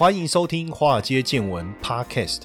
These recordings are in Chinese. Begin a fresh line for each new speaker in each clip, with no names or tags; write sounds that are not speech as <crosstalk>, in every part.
欢迎收听《华尔街见闻》Podcast。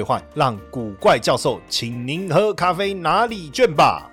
换让古怪教授请您喝咖啡拿礼券吧。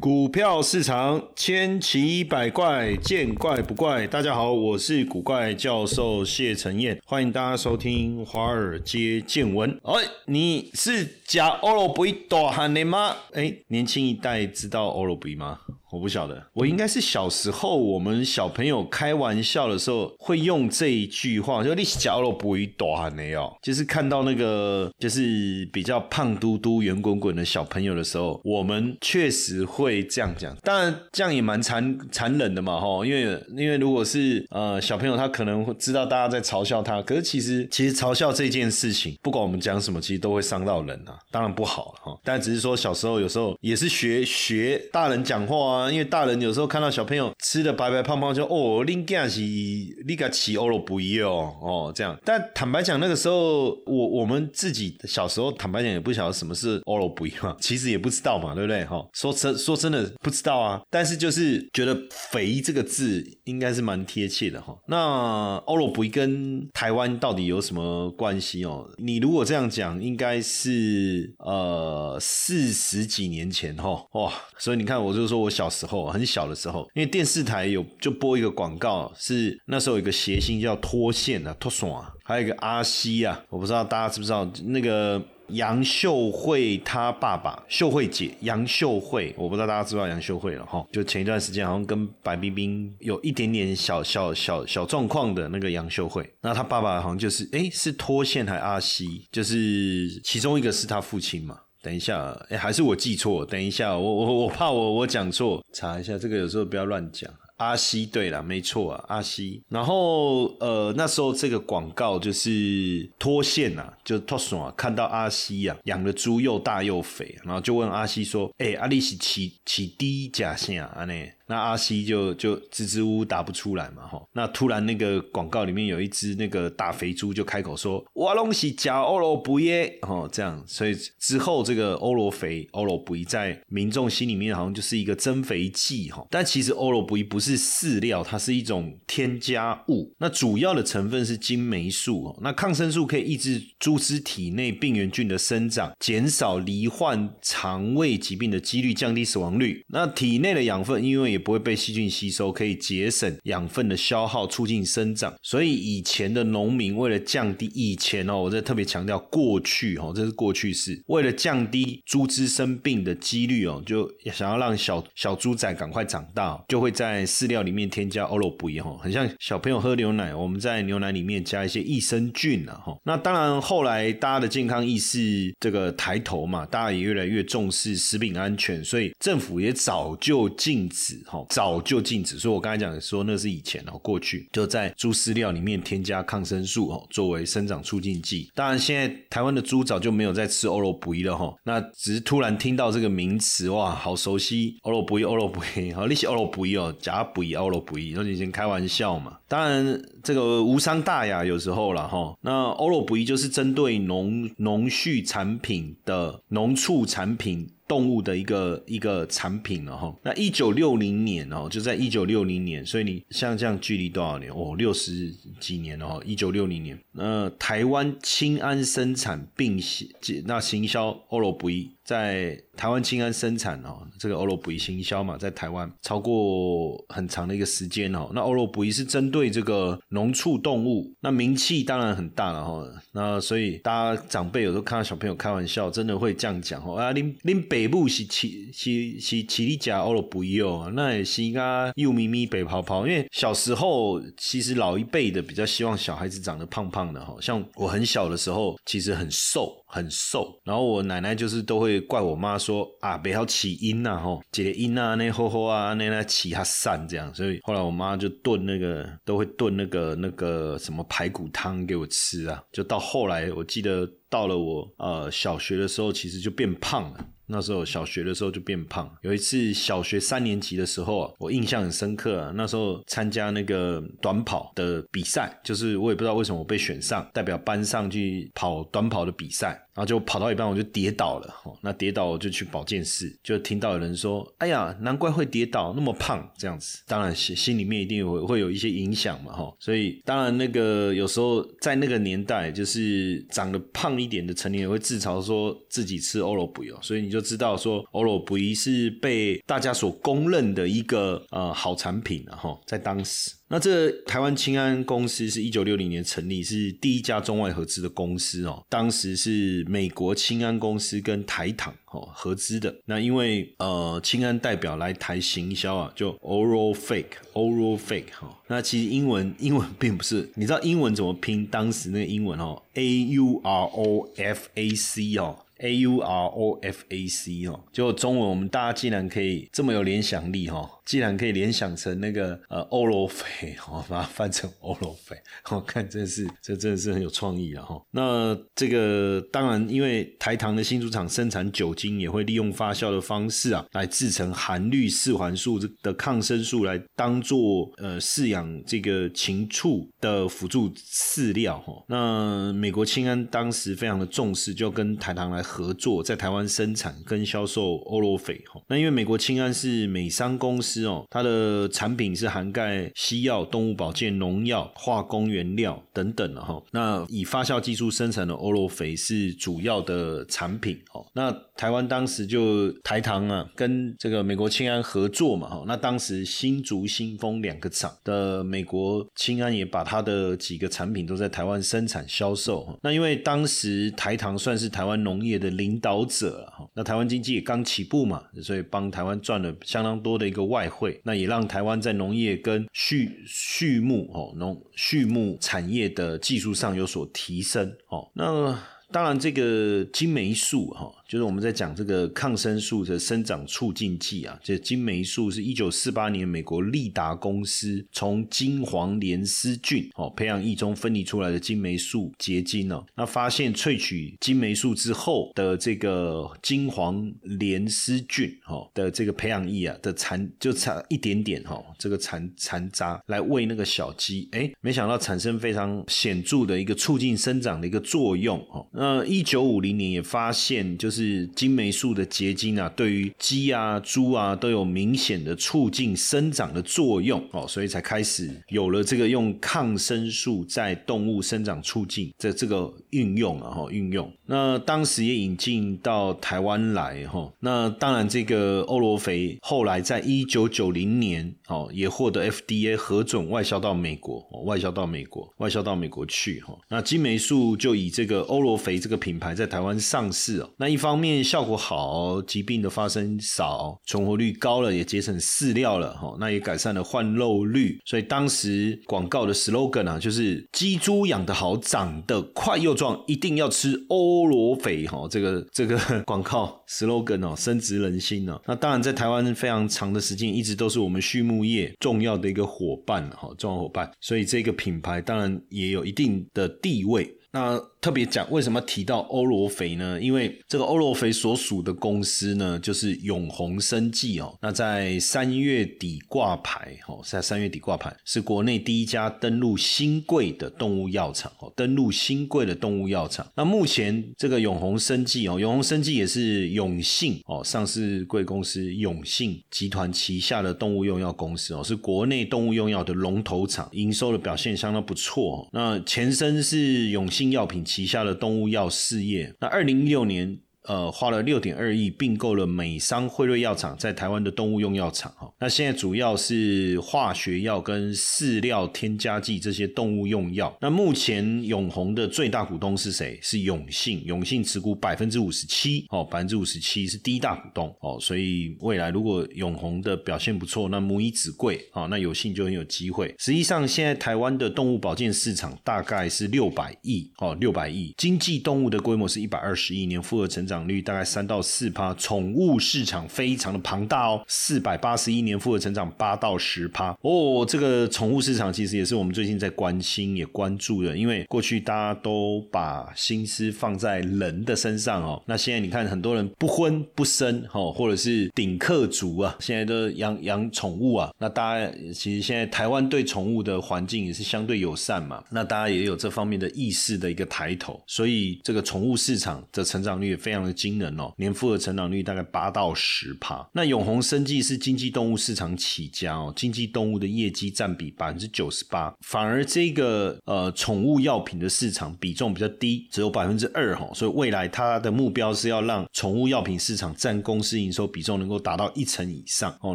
股票市场千奇百怪，见怪不怪。大家好，我是古怪教授谢承彦，欢迎大家收听华尔街见闻。哎，你是假欧罗比大汉的吗？哎，年轻一代知道欧罗比吗？我不晓得，我应该是小时候我们小朋友开玩笑的时候会用这一句话，就你假如不会短的哦，就是看到那个就是比较胖嘟嘟、圆滚滚的小朋友的时候，我们确实会这样讲。当然这样也蛮残残忍的嘛，哈，因为因为如果是呃小朋友，他可能会知道大家在嘲笑他，可是其实其实嘲笑这件事情，不管我们讲什么，其实都会伤到人啊，当然不好哈。但只是说小时候有时候也是学学大人讲话啊。因为大人有时候看到小朋友吃的白白胖胖，就哦，你家是你个起欧罗不一哦哦这样。但坦白讲，那个时候我我们自己小时候，坦白讲也不晓得什么是欧罗不一嘛，<laughs> 其实也不知道嘛，对不对？哈，说真说真的不知道啊。但是就是觉得肥这个字应该是蛮贴切的哈。那欧罗不一跟台湾到底有什么关系哦？你如果这样讲，应该是呃四十几年前哈哇，所以你看，我就说我小。时候很小的时候，因为电视台有就播一个广告，是那时候有一个谐星叫脱线啊，脱爽，还有一个阿西啊，我不知道大家知不知道那个杨秀慧她爸爸秀慧姐杨秀慧，我不知道大家知不知道杨秀慧了哈，就前一段时间好像跟白冰冰有一点点小小小小状况的那个杨秀慧，那他爸爸好像就是哎是脱线还阿西，就是其中一个是他父亲嘛。等一下，哎，还是我记错？等一下，我我我怕我我讲错，查一下这个，有时候不要乱讲。阿西，对了，没错啊，阿西。然后呃，那时候这个广告就是脱线啊，就脱爽啊，看到阿西啊养的猪又大又肥，然后就问阿西说：“哎，阿力是起起低假线啊？”呢？那阿西就就支支吾吾答不出来嘛，哈。那突然那个广告里面有一只那个大肥猪就开口说：“我拢是假欧罗布耶。”哦，这样，所以之后这个欧罗肥、欧罗布在民众心里面好像就是一个增肥剂，哈。但其实欧罗布不是饲料，它是一种添加物。那主要的成分是金霉素，哦。那抗生素可以抑制猪只体内病原菌的生长，减少罹患肠胃疾病的几率，降低死亡率。那体内的养分因为也不会被细菌吸收，可以节省养分的消耗，促进生长。所以以前的农民为了降低以前哦，我这特别强调过去哦，这是过去式。为了降低猪只生病的几率哦，就想要让小小猪仔赶快长大，就会在饲料里面添加欧罗布伊哈，很像小朋友喝牛奶，我们在牛奶里面加一些益生菌啊哈。那当然后来大家的健康意识这个抬头嘛，大家也越来越重视食品安全，所以政府也早就禁止。早就禁止，所以我刚才讲说那是以前哦，过去就在猪饲料里面添加抗生素哦，作为生长促进剂。当然，现在台湾的猪早就没有在吃欧罗布伊了哈。那只是突然听到这个名词，哇，好熟悉，欧罗布伊，欧罗布伊，<laughs> 好，那些欧罗布伊哦，假布伊，欧罗布伊，那以前开玩笑嘛。当然，这个无伤大雅，有时候了哈。那欧罗布伊就是针对农农畜产品的农畜产品。动物的一个一个产品了哈，那一九六零年哦，就在一九六零年，所以你像这样距离多少年哦？六十几年了哈，一九六零年，那台湾清安生产并行那行销欧罗不易。在台湾清安生产哦，这个欧罗布伊行销嘛，在台湾超过很长的一个时间哦。那欧罗布伊是针对这个农畜动物，那名气当然很大了哈。那所以大家长辈有时候看到小朋友开玩笑，真的会这样讲哦啊，恁恁北部是起是是起你家欧罗布伊哦，那也是啊幼咪咪北泡泡。因为小时候其实老一辈的比较希望小孩子长得胖胖的哈，像我很小的时候其实很瘦。很瘦。然后我奶奶就是都会怪我妈说啊，不要起音呐吼，姐姐音啊那吼吼啊那那起他散这样。所以后来我妈就炖那个都会炖那个那个什么排骨汤给我吃啊。就到后来我记得到了我呃小学的时候，其实就变胖了。那时候小学的时候就变胖。有一次小学三年级的时候啊，我印象很深刻啊。那时候参加那个短跑的比赛，就是我也不知道为什么我被选上，代表班上去跑短跑的比赛。然后就跑到一半，我就跌倒了。哦，那跌倒我就去保健室，就听到有人说：“哎呀，难怪会跌倒，那么胖这样子。”当然心心里面一定会会有一些影响嘛，哈。所以当然那个有时候在那个年代，就是长得胖一点的成年人会自嘲说自己吃欧罗布哦，所以你就知道说欧罗布是被大家所公认的一个呃好产品了哈，在当时。那这台湾清安公司是一九六零年成立，是第一家中外合资的公司哦。当时是美国清安公司跟台糖哦合资的。那因为呃清安代表来台行销啊，就 oral fake oral fake 哈。那其实英文英文并不是，你知道英文怎么拼？当时那个英文哦，a u r o f a c 哦。A U R O F A C 哦，就中文我们大家竟然可以这么有联想力哈，竟然可以联想成那个呃欧罗菲 <laughs> 哦，把它翻成欧罗菲，我 <laughs> 看真是这真的是很有创意了哈。那这个当然，因为台糖的新竹厂生产酒精，也会利用发酵的方式啊，来制成含氯四环素的抗生素，来当做呃饲养这个禽畜的辅助饲料哈。那美国清安当时非常的重视，就跟台糖来。合作在台湾生产跟销售欧罗菲哈，那因为美国清安是美商公司哦，它的产品是涵盖西药、动物保健、农药、化工原料等等的哈。那以发酵技术生产的欧罗菲是主要的产品哦。那台湾当时就台糖啊，跟这个美国清安合作嘛哈。那当时新竹、新丰两个厂的美国清安也把它的几个产品都在台湾生产销售。那因为当时台糖算是台湾农业。的领导者哈，那台湾经济也刚起步嘛，所以帮台湾赚了相当多的一个外汇，那也让台湾在农业跟畜畜牧哦农畜牧产业的技术上有所提升哦，那。当然，这个金霉素哈，就是我们在讲这个抗生素的生长促进剂啊。这金霉素是一九四八年美国利达公司从金黄连丝菌哦培养液中分离出来的金霉素结晶哦。那发现萃取金霉素之后的这个金黄连丝菌哦的这个培养液啊的残就差一点点哈，这个残残渣来喂那个小鸡，哎，没想到产生非常显著的一个促进生长的一个作用哦。那一九五零年也发现，就是是金霉素的结晶啊，对于鸡啊、猪啊都有明显的促进生长的作用哦，所以才开始有了这个用抗生素在动物生长促进的这个运用啊哈运用。那当时也引进到台湾来哈。那当然，这个欧罗肥后来在一九九零年哦，也获得 FDA 核准外销到美国，哦外销到美国，外销到美国去哈。那金霉素就以这个欧罗肥。这个品牌在台湾上市哦，那一方面效果好，疾病的发生少，存活率高了，也节省饲料了哈，那也改善了换肉率，所以当时广告的 slogan 啊，就是鸡猪养得好，长得快又壮，一定要吃欧罗肥哈，这个这个 <laughs> 广告 slogan 哦，深植人心哦。那当然在台湾非常长的时间，一直都是我们畜牧业重要的一个伙伴哈，重要伙伴，所以这个品牌当然也有一定的地位。那特别讲为什么提到欧罗肥呢？因为这个欧罗肥所属的公司呢，就是永宏生技哦。那在三月底挂牌哦，在三月底挂牌，是国内第一家登陆新贵的动物药厂哦。登陆新贵的动物药厂。那目前这个永宏生技哦，永宏生技也是永信哦上市贵公司永信集团旗下的动物用药公司哦，是国内动物用药的龙头厂，营收的表现相当不错。那前身是永信。新药品旗下的动物药事业，那二零一六年呃花了六点二亿并购了美商辉瑞药厂在台湾的动物用药厂哈。那现在主要是化学药跟饲料添加剂这些动物用药。那目前永红的最大股东是谁？是永信，永信持股百分之五十七哦，百分之五十七是第一大股东哦。所以未来如果永红的表现不错，那母以子贵啊，那有信就很有机会。实际上现在台湾的动物保健市场大概是六百亿哦，六百亿。经济动物的规模是一百二十亿年复合成长长率大概三到四趴，宠物市场非常的庞大哦，四百八十一年复合成长八到十趴哦。这个宠物市场其实也是我们最近在关心也关注的，因为过去大家都把心思放在人的身上哦，那现在你看很多人不婚不生哦，或者是顶客族啊，现在都养养宠物啊，那大家其实现在台湾对宠物的环境也是相对友善嘛，那大家也有这方面的意识的一个抬头。所以这个宠物市场的成长率也非常的惊人哦，年复合成长率大概八到十趴。那永红生技是经济动物市场起家哦，经济动物的业绩占比百分之九十八，反而这个呃宠物药品的市场比重比较低，只有百分之二哈。所以未来它的目标是要让宠物药品市场占公司营收比重能够达到一成以上哦，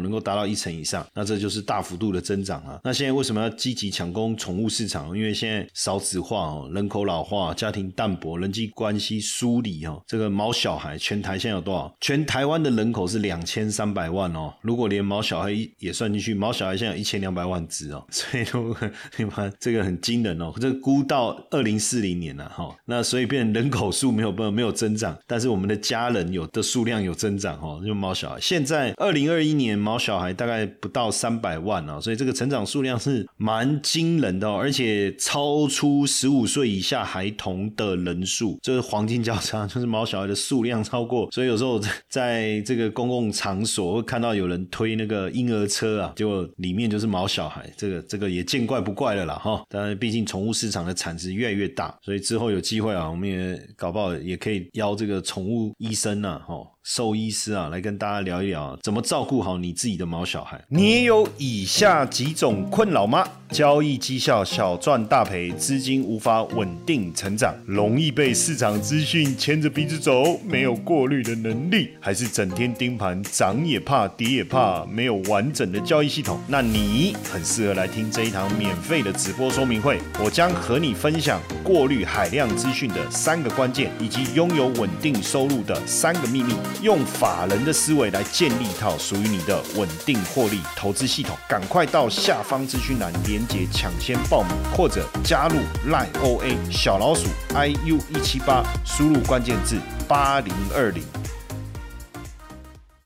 能够达到一成以上，那这就是大幅度的增长啊。那现在为什么要积极抢攻宠物市场？因为现在少子化哦，人口老化，家庭。淡薄人际关系疏离哦，这个毛小孩全台现在有多少？全台湾的人口是两千三百万哦，如果连毛小孩也算进去，毛小孩现在有一千两百万只哦，<laughs> 所以说你们这个很惊人哦，这估到二零四零年了哈，那所以变人口数没有没有没有增长，但是我们的家人有的数量有增长哈，就毛小孩现在二零二一年毛小孩大概不到三百万啊，所以这个成长数量是蛮惊人的哦，而且超出十五岁以下孩童的。人数就是黄金交叉，<laughs> 就是毛小孩的数量超过，所以有时候在这个公共场所会看到有人推那个婴儿车啊，结果里面就是毛小孩，这个这个也见怪不怪了啦哈。当然，毕竟宠物市场的产值越来越大，所以之后有机会啊，我们也搞不好也可以邀这个宠物医生啊，哈。兽医师啊，来跟大家聊一聊怎么照顾好你自己的毛小孩。你也有以下几种困扰吗？交易绩效小赚大赔，资金无法稳定成长，容易被市场资讯牵着鼻子走，没有过滤的能力，还是整天盯盘，涨也怕，跌也怕，没有完整的交易系统？那你很适合来听这一堂免费的直播说明会。我将和你分享过滤海量资讯的三个关键，以及拥有稳定收入的三个秘密。用法人的思维来建立一套属于你的稳定获利投资系统，赶快到下方资讯栏连接抢先报名，或者加入 Line OA 小老鼠 iu 一七八，输入关键字八零二零。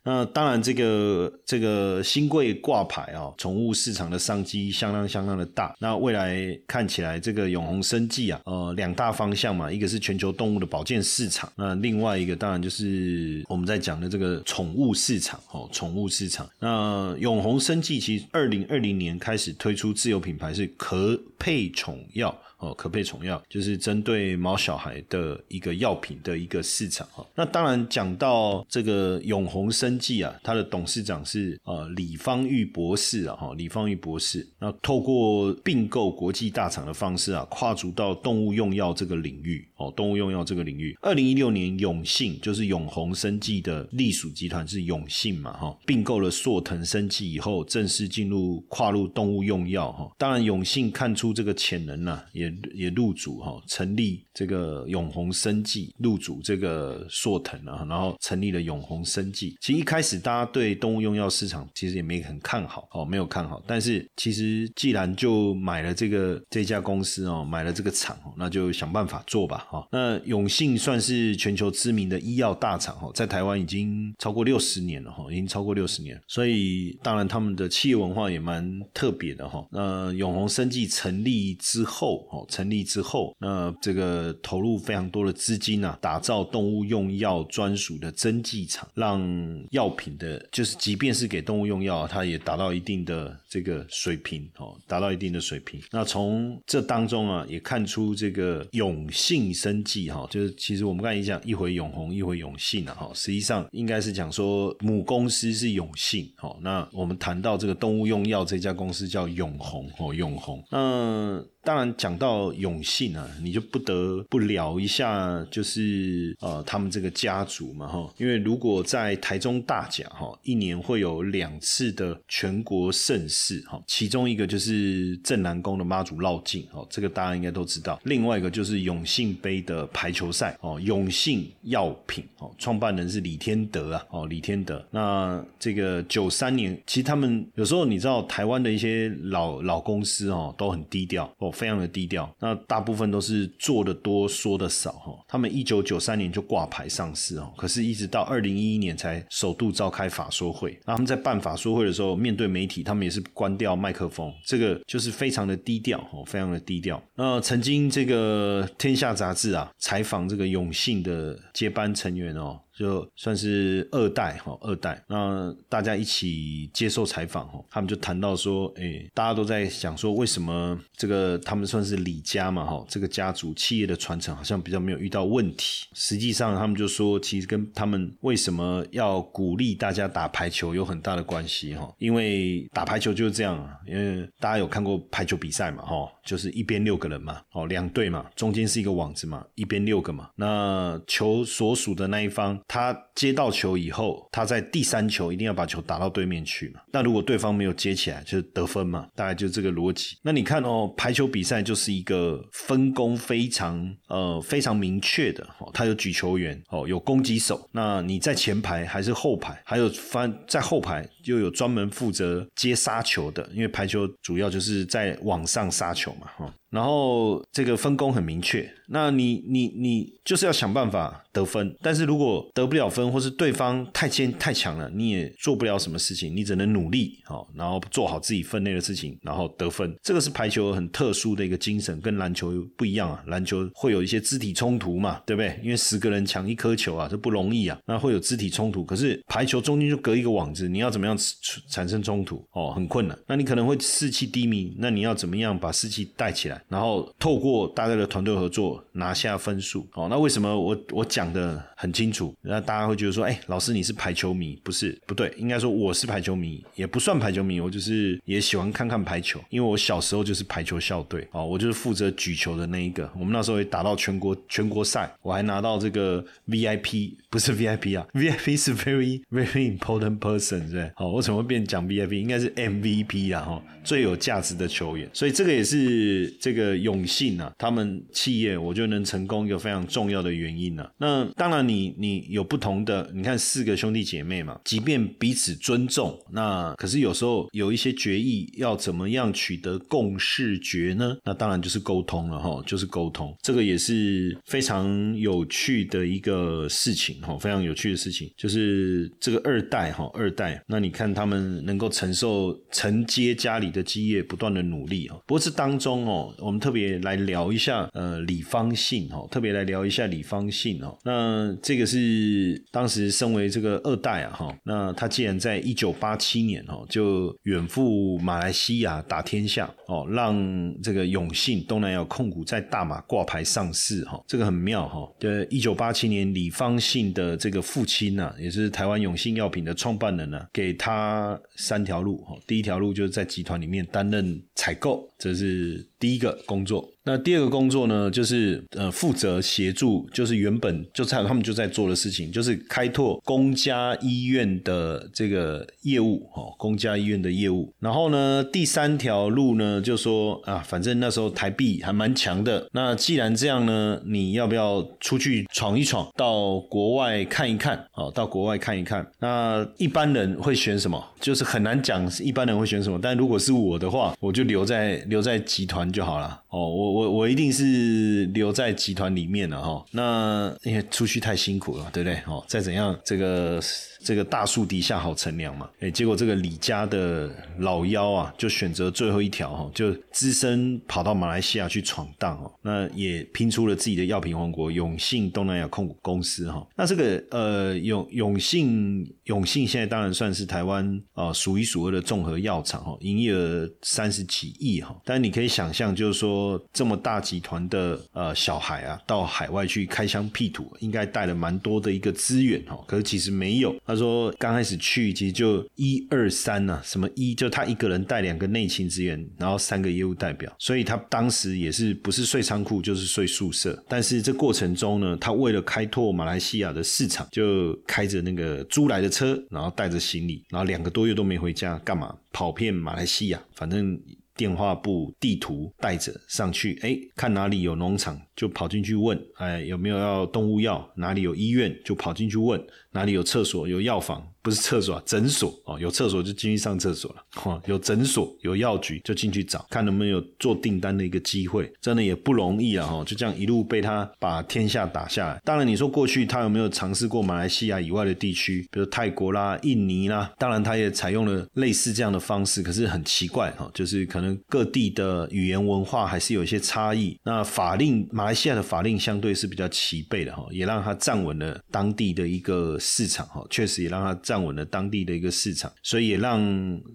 那当然，这个这个新贵挂牌啊，宠物市场的商机相当相当的大。那未来看起来，这个永恒生计啊，呃，两大方向嘛，一个是全球动物的保健市场，那另外一个当然就是我们在讲的这个宠物市场哦，宠物市场。那永恒生计其实二零二零年开始推出自有品牌，是可配宠药。哦，可配宠药就是针对毛小孩的一个药品的一个市场哈。那当然讲到这个永红生技啊，它的董事长是呃李方玉博士啊哈，李方玉博士。那透过并购国际大厂的方式啊，跨足到动物用药这个领域哦，动物用药这个领域。二零一六年永信就是永红生技的隶属集团是永信嘛哈，并购了硕腾生技以后，正式进入跨入动物用药哈。当然永信看出这个潜能呐，也。也入主哈，成立这个永红生技，入主这个硕腾啊，然后成立了永红生技。其实一开始大家对动物用药市场其实也没很看好哦，没有看好。但是其实既然就买了这个这家公司哦，买了这个厂哦，那就想办法做吧哈。那永信算是全球知名的医药大厂哈，在台湾已经超过六十年了哈，已经超过六十年。所以当然他们的企业文化也蛮特别的哈。那永红生技成立之后哦。成立之后，那这个投入非常多的资金啊，打造动物用药专属的针剂厂，让药品的，就是即便是给动物用药，它也达到一定的这个水平哦，达到一定的水平。那从这当中啊，也看出这个永信生技哈，就是其实我们刚才讲一回永红，一回永信啊哈，实际上应该是讲说母公司是永信哦。那我们谈到这个动物用药这家公司叫永红哦，永红。那ん。当然讲到永信啊，你就不得不聊一下，就是呃他们这个家族嘛哈，因为如果在台中大甲哈，一年会有两次的全国盛事哈，其中一个就是镇南宫的妈祖绕境哦，这个大家应该都知道。另外一个就是永信杯的排球赛哦，永信药品哦，创办人是李天德啊哦，李天德。那这个九三年，其实他们有时候你知道台湾的一些老老公司哦，都很低调哦，非常的低调。那大部分都是做的多说的少哈。他们一九九三年就挂牌上市哦，可是一直到二零一一年才首度召开法说会。那他们在办法说会的时候，面对媒体，他们也是关掉麦克风，这个就是非常的低调哦，非常的低调。那曾经这个《天下》杂志啊，采访这个永信的接班成员哦。就算是二代哈，二代那大家一起接受采访哈，他们就谈到说，哎，大家都在想说，为什么这个他们算是李家嘛哈，这个家族企业的传承好像比较没有遇到问题。实际上，他们就说，其实跟他们为什么要鼓励大家打排球有很大的关系哈，因为打排球就是这样啊，因为大家有看过排球比赛嘛哈，就是一边六个人嘛，哦，两队嘛，中间是一个网子嘛，一边六个嘛，那球所属的那一方。他接到球以后，他在第三球一定要把球打到对面去嘛。那如果对方没有接起来，就是得分嘛。大概就这个逻辑。那你看哦，排球比赛就是一个分工非常呃非常明确的哦。他有举球员哦，有攻击手。那你在前排还是后排？还有翻在后排就有专门负责接杀球的，因为排球主要就是在网上杀球嘛哈。然后这个分工很明确，那你你你就是要想办法得分，但是如果得不了分，或是对方太坚太强了，你也做不了什么事情，你只能努力好，然后做好自己分内的事情，然后得分。这个是排球很特殊的一个精神，跟篮球不一样啊。篮球会有一些肢体冲突嘛，对不对？因为十个人抢一颗球啊，这不容易啊，那会有肢体冲突。可是排球中间就隔一个网子，你要怎么样产生冲突？哦，很困难。那你可能会士气低迷，那你要怎么样把士气带起来？然后透过大家的团队合作拿下分数，哦，那为什么我我讲的很清楚？那大家会觉得说，哎，老师你是排球迷，不是？不对，应该说我是排球迷，也不算排球迷，我就是也喜欢看看排球，因为我小时候就是排球校队，哦，我就是负责举球的那一个。我们那时候也打到全国全国赛，我还拿到这个 VIP，不是 VIP 啊，VIP <laughs> 是 very very important person，对好，我怎么会变讲 VIP？应该是 MVP 啊，哈，最有价值的球员。所以这个也是这。个永信啊，他们企业我觉得能成功一个非常重要的原因呢。那当然，你你有不同的，你看四个兄弟姐妹嘛，即便彼此尊重，那可是有时候有一些决议要怎么样取得共识决呢？那当然就是沟通了哈，就是沟通，这个也是非常有趣的一个事情哈，非常有趣的事情，就是这个二代哈，二代，那你看他们能够承受承接家里的基业，不断的努力啊，不过这当中哦。我们特别来聊一下，呃，李方信哦，特别来聊一下李方信哦。那这个是当时身为这个二代啊，哈，那他既然在一九八七年哦，就远赴马来西亚打天下哦，让这个永信东南亚控股在大马挂牌上市哈，这个很妙哈。对，一九八七年李方信的这个父亲呢，也是台湾永信药品的创办人呢，给他三条路，第一条路就是在集团里面担任采购，这是第一个。工作。那第二个工作呢，就是呃负责协助，就是原本就在他们就在做的事情，就是开拓公家医院的这个业务哦，公家医院的业务。然后呢，第三条路呢，就说啊，反正那时候台币还蛮强的。那既然这样呢，你要不要出去闯一闯，到国外看一看？哦，到国外看一看。那一般人会选什么？就是很难讲，一般人会选什么。但如果是我的话，我就留在留在集团就好了。哦，我。我我一定是留在集团里面了哈，那因为出去太辛苦了，对不对？哦，再怎样这个。这个大树底下好乘凉嘛，哎，结果这个李家的老幺啊，就选择最后一条哈，就只身跑到马来西亚去闯荡哦，那也拼出了自己的药品王国永信东南亚控股公司哈。那这个呃永永信永信现在当然算是台湾啊数一数二的综合药厂哈，营业额三十几亿哈。但你可以想象，就是说这么大集团的呃小孩啊，到海外去开疆辟土，应该带了蛮多的一个资源哦。可是其实没有，他说刚开始去其实就一二三呐，什么一就他一个人带两个内勤职员，然后三个业务代表，所以他当时也是不是睡仓库就是睡宿舍。但是这过程中呢，他为了开拓马来西亚的市场，就开着那个租来的车，然后带着行李，然后两个多月都没回家，干嘛？跑遍马来西亚，反正。电话簿、地图带着上去，哎，看哪里有农场就跑进去问，哎，有没有要动物药？哪里有医院就跑进去问，哪里有厕所、有药房。不是厕所啊，诊所哦，有厕所就进去上厕所了。哈，有诊所、有药局就进去找，看能不能有做订单的一个机会。真的也不容易啊！哈，就这样一路被他把天下打下来。当然，你说过去他有没有尝试过马来西亚以外的地区，比如泰国啦、印尼啦？当然，他也采用了类似这样的方式，可是很奇怪哈，就是可能各地的语言文化还是有一些差异。那法令，马来西亚的法令相对是比较齐备的哈，也让他站稳了当地的一个市场哈，确实也让他。站稳了当地的一个市场，所以也让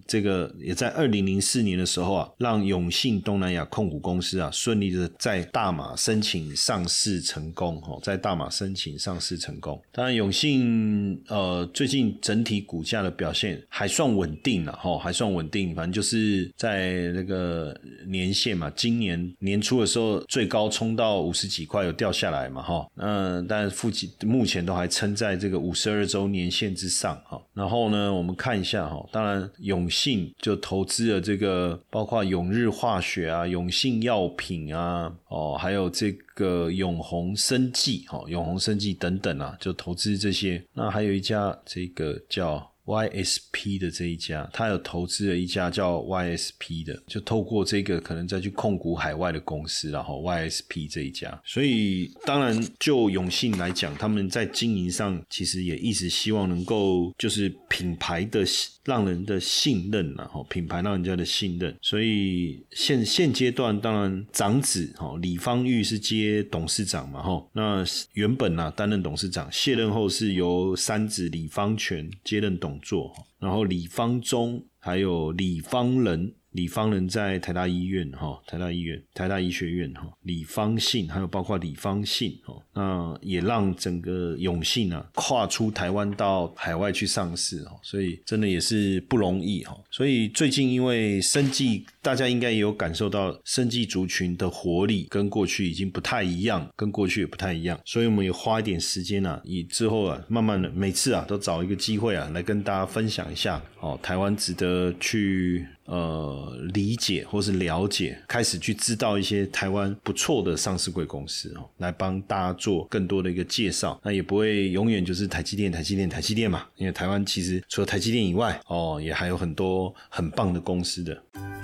这个也在二零零四年的时候啊，让永信东南亚控股公司啊顺利的在大马申请上市成功哦，在大马申请上市成功。当然，永信呃最近整体股价的表现还算稳定了哈，还算稳定。反正就是在那个年限嘛，今年年初的时候最高冲到五十几块，有掉下来嘛哈。嗯，但附近目前都还撑在这个五十二周年线之上。好，然后呢，我们看一下哈，当然永信就投资了这个，包括永日化学啊、永信药品啊，哦，还有这个永宏生技，哈，永宏生技等等啊，就投资这些。那还有一家这个叫。YSP 的这一家，他有投资了一家叫 YSP 的，就透过这个可能再去控股海外的公司，然后 YSP 这一家。所以当然就永信来讲，他们在经营上其实也一直希望能够就是品牌的让人的信任，然后品牌让人家的信任。所以现现阶段当然长子哈李方玉是接董事长嘛哈，那原本呢担任董事长，卸任后是由三子李方全接任董。座，然后李方忠还有李方仁。李方仁在台大医院哈，台大医院、台大医学院哈，李方信还有包括李方信哈，那也让整个永信啊跨出台湾到海外去上市哈，所以真的也是不容易哈。所以最近因为生计，大家应该也有感受到生计族群的活力跟过去已经不太一样，跟过去也不太一样，所以我们也花一点时间啊，以之后啊，慢慢的每次啊都找一个机会啊来跟大家分享一下哦，台湾值得去。呃，理解或是了解，开始去知道一些台湾不错的上市贵公司哦，来帮大家做更多的一个介绍。那也不会永远就是台积电、台积电、台积电嘛，因为台湾其实除了台积电以外，哦，也还有很多很棒的公司的。